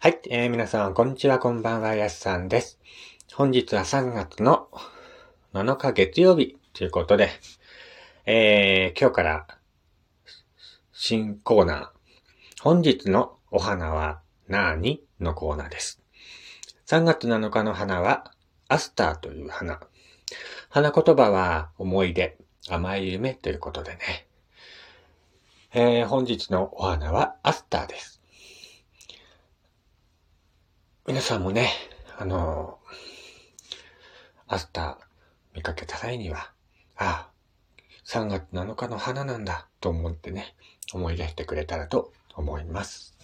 はい、えー、皆さん、こんにちは、こんばんは、やすさんです。本日は3月の7日月曜日ということで、えー、今日から新コーナー、本日のお花は何のコーナーです。3月7日の花はアスターという花。花言葉は思い出、甘い夢ということでね。えー、本日のお花はアスターです。皆さんもね、あのアスター見かけた際には、ああ、3月7日の花なんだと思ってね、思い出してくれたらと思います。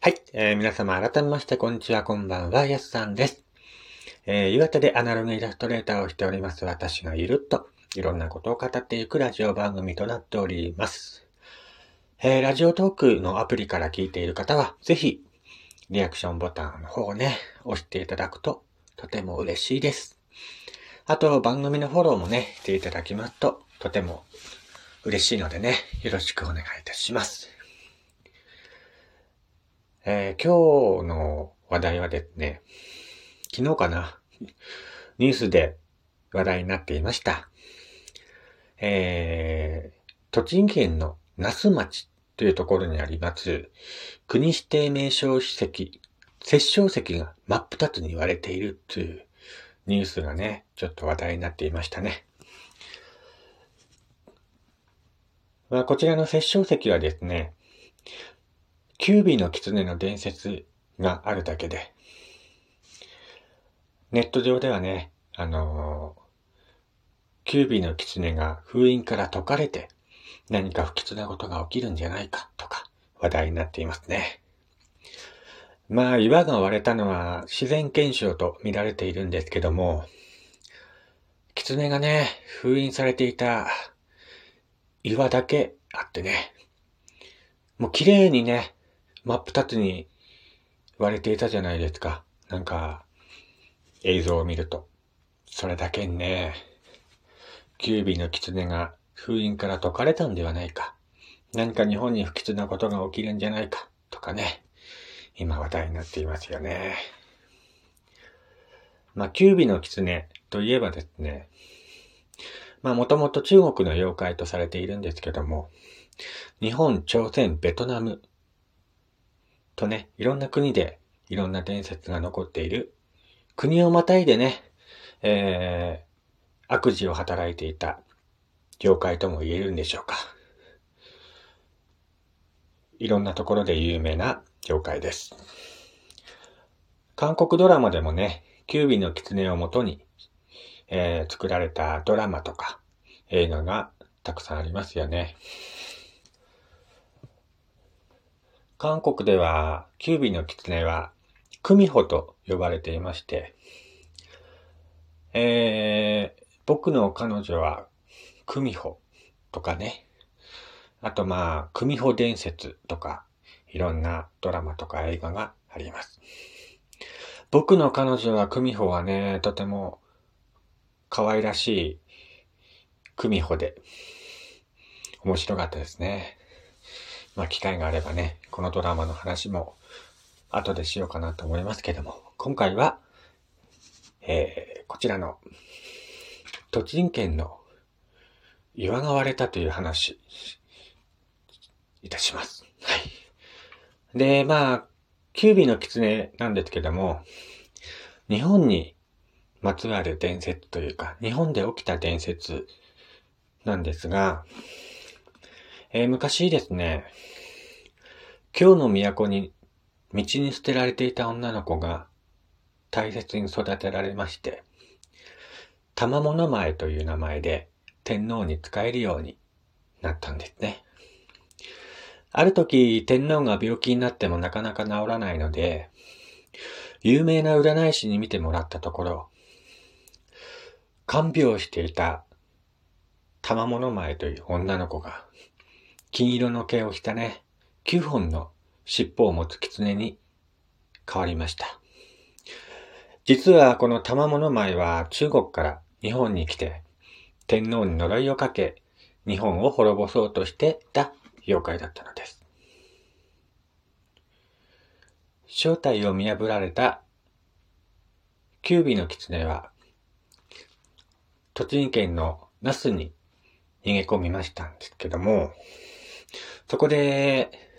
はい、えー、皆様改めましてこんにちは、こんばんは、やすさんです。えー、岩手でアナログイラストレーターをしております私がいると、いろんなことを語っていくラジオ番組となっております。えー、ラジオトークのアプリから聞いている方は、ぜひ、リアクションボタンの方をね、押していただくと、とても嬉しいです。あと、番組のフォローもね、していただきますと、とても嬉しいのでね、よろしくお願いいたします。えー、今日の話題はですね、昨日かな、ニュースで話題になっていました。えー、栃木県の那須町というところにあります、国指定名称史跡、殺生石が真っ二つに割れているというニュースがね、ちょっと話題になっていましたね。まあ、こちらの殺生石はですね、キュービーの狐の伝説があるだけで、ネット上ではね、あのー、キュービーの狐が封印から解かれて何か不吉なことが起きるんじゃないかとか話題になっていますね。まあ岩が割れたのは自然現象と見られているんですけども、狐がね、封印されていた岩だけあってね、もう綺麗にね、真っ二つに割れていたじゃないですか。なんか、映像を見ると。それだけにね、キュービーの狐が封印から解かれたんではないか。何か日本に不吉なことが起きるんじゃないか。とかね。今話題になっていますよね。まあ、キュービーの狐といえばですね、まあ、もともと中国の妖怪とされているんですけども、日本、朝鮮、ベトナムとね、いろんな国でいろんな伝説が残っている国をまたいでね、えー、悪事を働いていた業界とも言えるんでしょうか。いろんなところで有名な業界です。韓国ドラマでもね、キュービの狐をもとに、えー、作られたドラマとか映画がたくさんありますよね。韓国では、キュービの狐はクミホと呼ばれていまして、えー、僕の彼女はクミホとかね、あとまあ、クミホ伝説とか、いろんなドラマとか映画があります。僕の彼女はクミホはね、とても可愛らしいクミホで面白かったですね。まあ機会があればね、このドラマの話も後でしようかなと思いますけども、今回は、えー、こちらの、栃木県の岩が割れたという話、いたします。はい。で、まあ、キュービーの狐なんですけども、日本にまつわる伝説というか、日本で起きた伝説なんですが、えー、昔ですね、今日の都に道に捨てられていた女の子が大切に育てられまして、玉物前という名前で天皇に使えるようになったんですね。ある時、天皇が病気になってもなかなか治らないので、有名な占い師に見てもらったところ、看病していた玉物前という女の子が、金色の毛をしたね、9本の尻尾を持つ狐に変わりました。実はこの玉物舞は中国から日本に来て、天皇に呪いをかけ、日本を滅ぼそうとしてた妖怪だったのです。正体を見破られた九尾の狐は、栃木県の那須に逃げ込みましたんですけども、そこで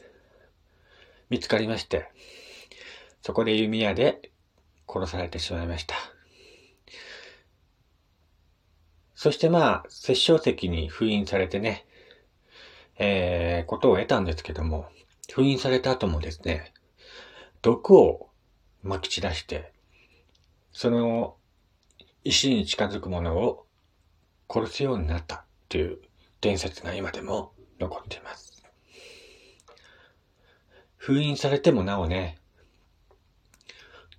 見つかりまして、そこで弓矢で殺されてしまいました。そしてまあ、殺生石に封印されてね、えー、ことを得たんですけども、封印された後もですね、毒を撒き散らして、その石に近づくものを殺すようになったという伝説が今でも残っています。封印されてもなおね、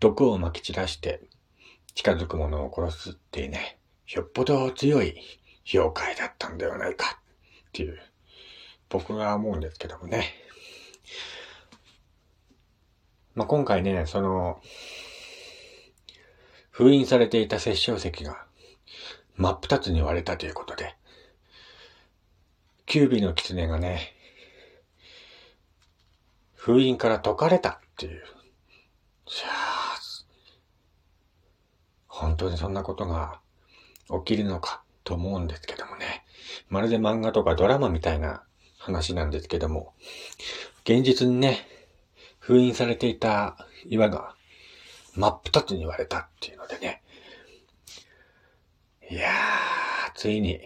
毒を撒き散らして近づくものを殺すっていうね、よっぽど強い妖怪だったんではないかっていう、僕が思うんですけどもね。まあ、今回ね、その、封印されていた殺生石が真っ二つに割れたということで、キュービの狐がね、封印から解かれたっていう。いや本当にそんなことが起きるのかと思うんですけどもね。まるで漫画とかドラマみたいな話なんですけども、現実にね、封印されていた岩が真っ二つに割れたっていうのでね。いやー、ついに、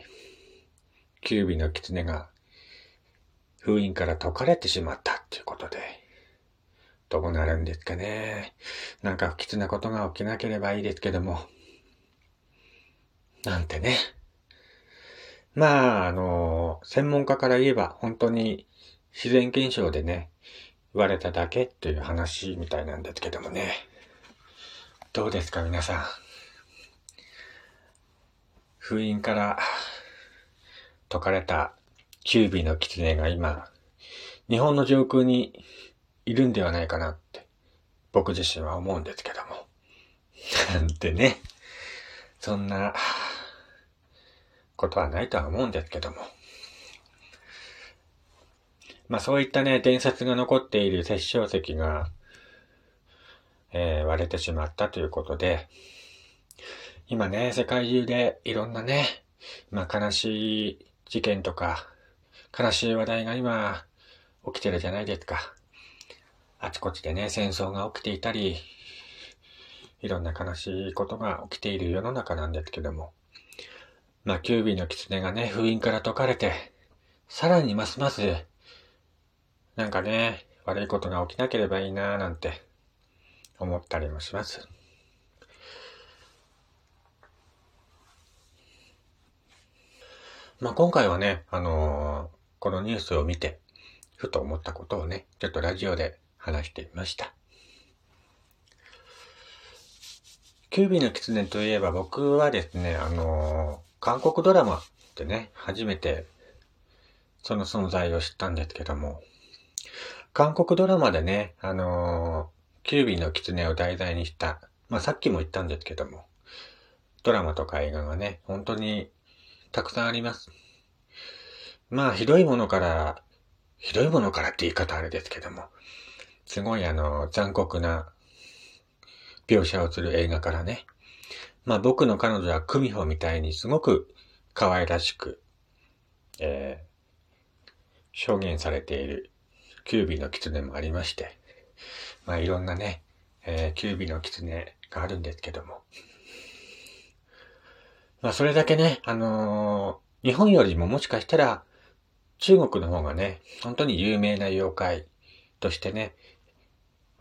キュービの狐が封印から解かれてしまったっていうことで、どうなるんですかね。なんか不吉なことが起きなければいいですけども。なんてね。まあ、あの、専門家から言えば本当に自然現象でね、言われただけっていう話みたいなんですけどもね。どうですか皆さん。封印から解かれたキュービーの狐が今、日本の上空にいるんではないかなって僕自身は思うんですけども。なんてね。そんなことはないとは思うんですけども。まあそういったね、伝説が残っている殺生石が、えー、割れてしまったということで、今ね、世界中でいろんなね、まあ悲しい事件とか、悲しい話題が今、起きてるじゃないですか。あちこちでね、戦争が起きていたり、いろんな悲しいことが起きている世の中なんですけども。まあ、キュービーの狐がね、封印から解かれて、さらにますます、なんかね、悪いことが起きなければいいなぁなんて思ったりもします。まあ、今回はね、あの、このニュースを見て、ふと思ったことをね、ちょっとラジオで話してみました。キュービーの狐といえば僕はですね、あのー韓国ドラマでね、初めてその存在を知ったんですけども、韓国ドラマでね、あのー、キュービーの狐を題材にした、まあさっきも言ったんですけども、ドラマとか映画がね、本当にたくさんあります。まあひどいものから、ひどいものからって言い方あれですけども、すごいあの、残酷な描写をする映画からね、まあ僕の彼女はクミホみたいにすごく可愛らしく、えー、表現されているキュービーの狐もありまして、まあいろんなね、えー、キュービーの狐があるんですけども。まあそれだけね、あのー、日本よりももしかしたら中国の方がね、本当に有名な妖怪としてね、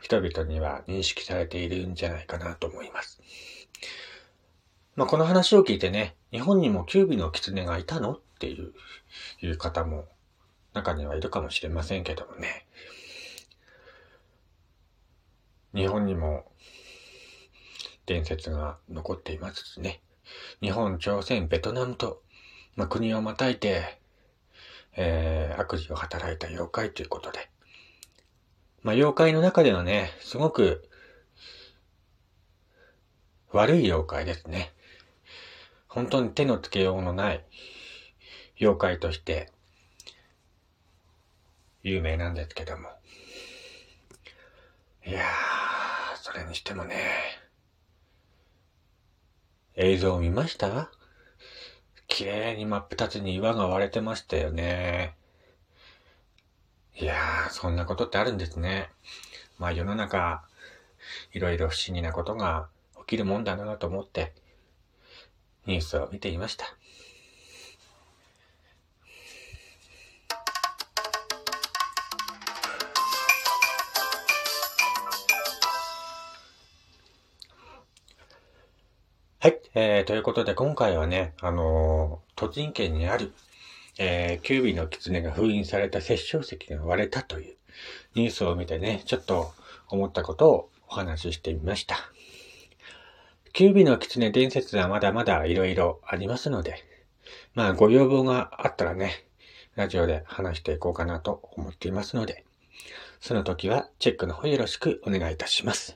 人々には認識されているんじゃないかなと思います。まあ、この話を聞いてね、日本にもキュービの狐がいたのっていう、いう方も中にはいるかもしれませんけどもね。日本にも伝説が残っていますしね。日本、朝鮮、ベトナムと、まあ、国をまたいて、えー、悪事を働いた妖怪ということで。まあ、妖怪の中ではね、すごく悪い妖怪ですね。本当に手のつけようのない妖怪として有名なんですけども。いやー、それにしてもね、映像を見ました？綺麗に真っ二つに岩が割れてましたよね。いやー、そんなことってあるんですね。まあ世の中、いろいろ不思議なことが起きるもんだなと思って、ニュースを見ていました。えー、ということで今回はね、あのー、栃木県にある、えー、キュービーの狐が封印された殺生石が割れたというニュースを見てね、ちょっと思ったことをお話ししてみました。キュービーの狐伝説はまだまだ色々ありますので、まあご要望があったらね、ラジオで話していこうかなと思っていますので、その時はチェックの方よろしくお願いいたします。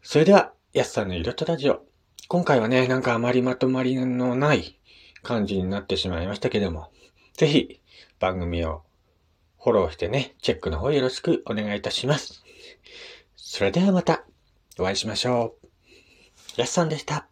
それでは、やすさんの色とラジオ。今回はね、なんかあまりまとまりのない感じになってしまいましたけども、ぜひ番組をフォローしてね、チェックの方よろしくお願いいたします。それではまたお会いしましょう。やすさんでした。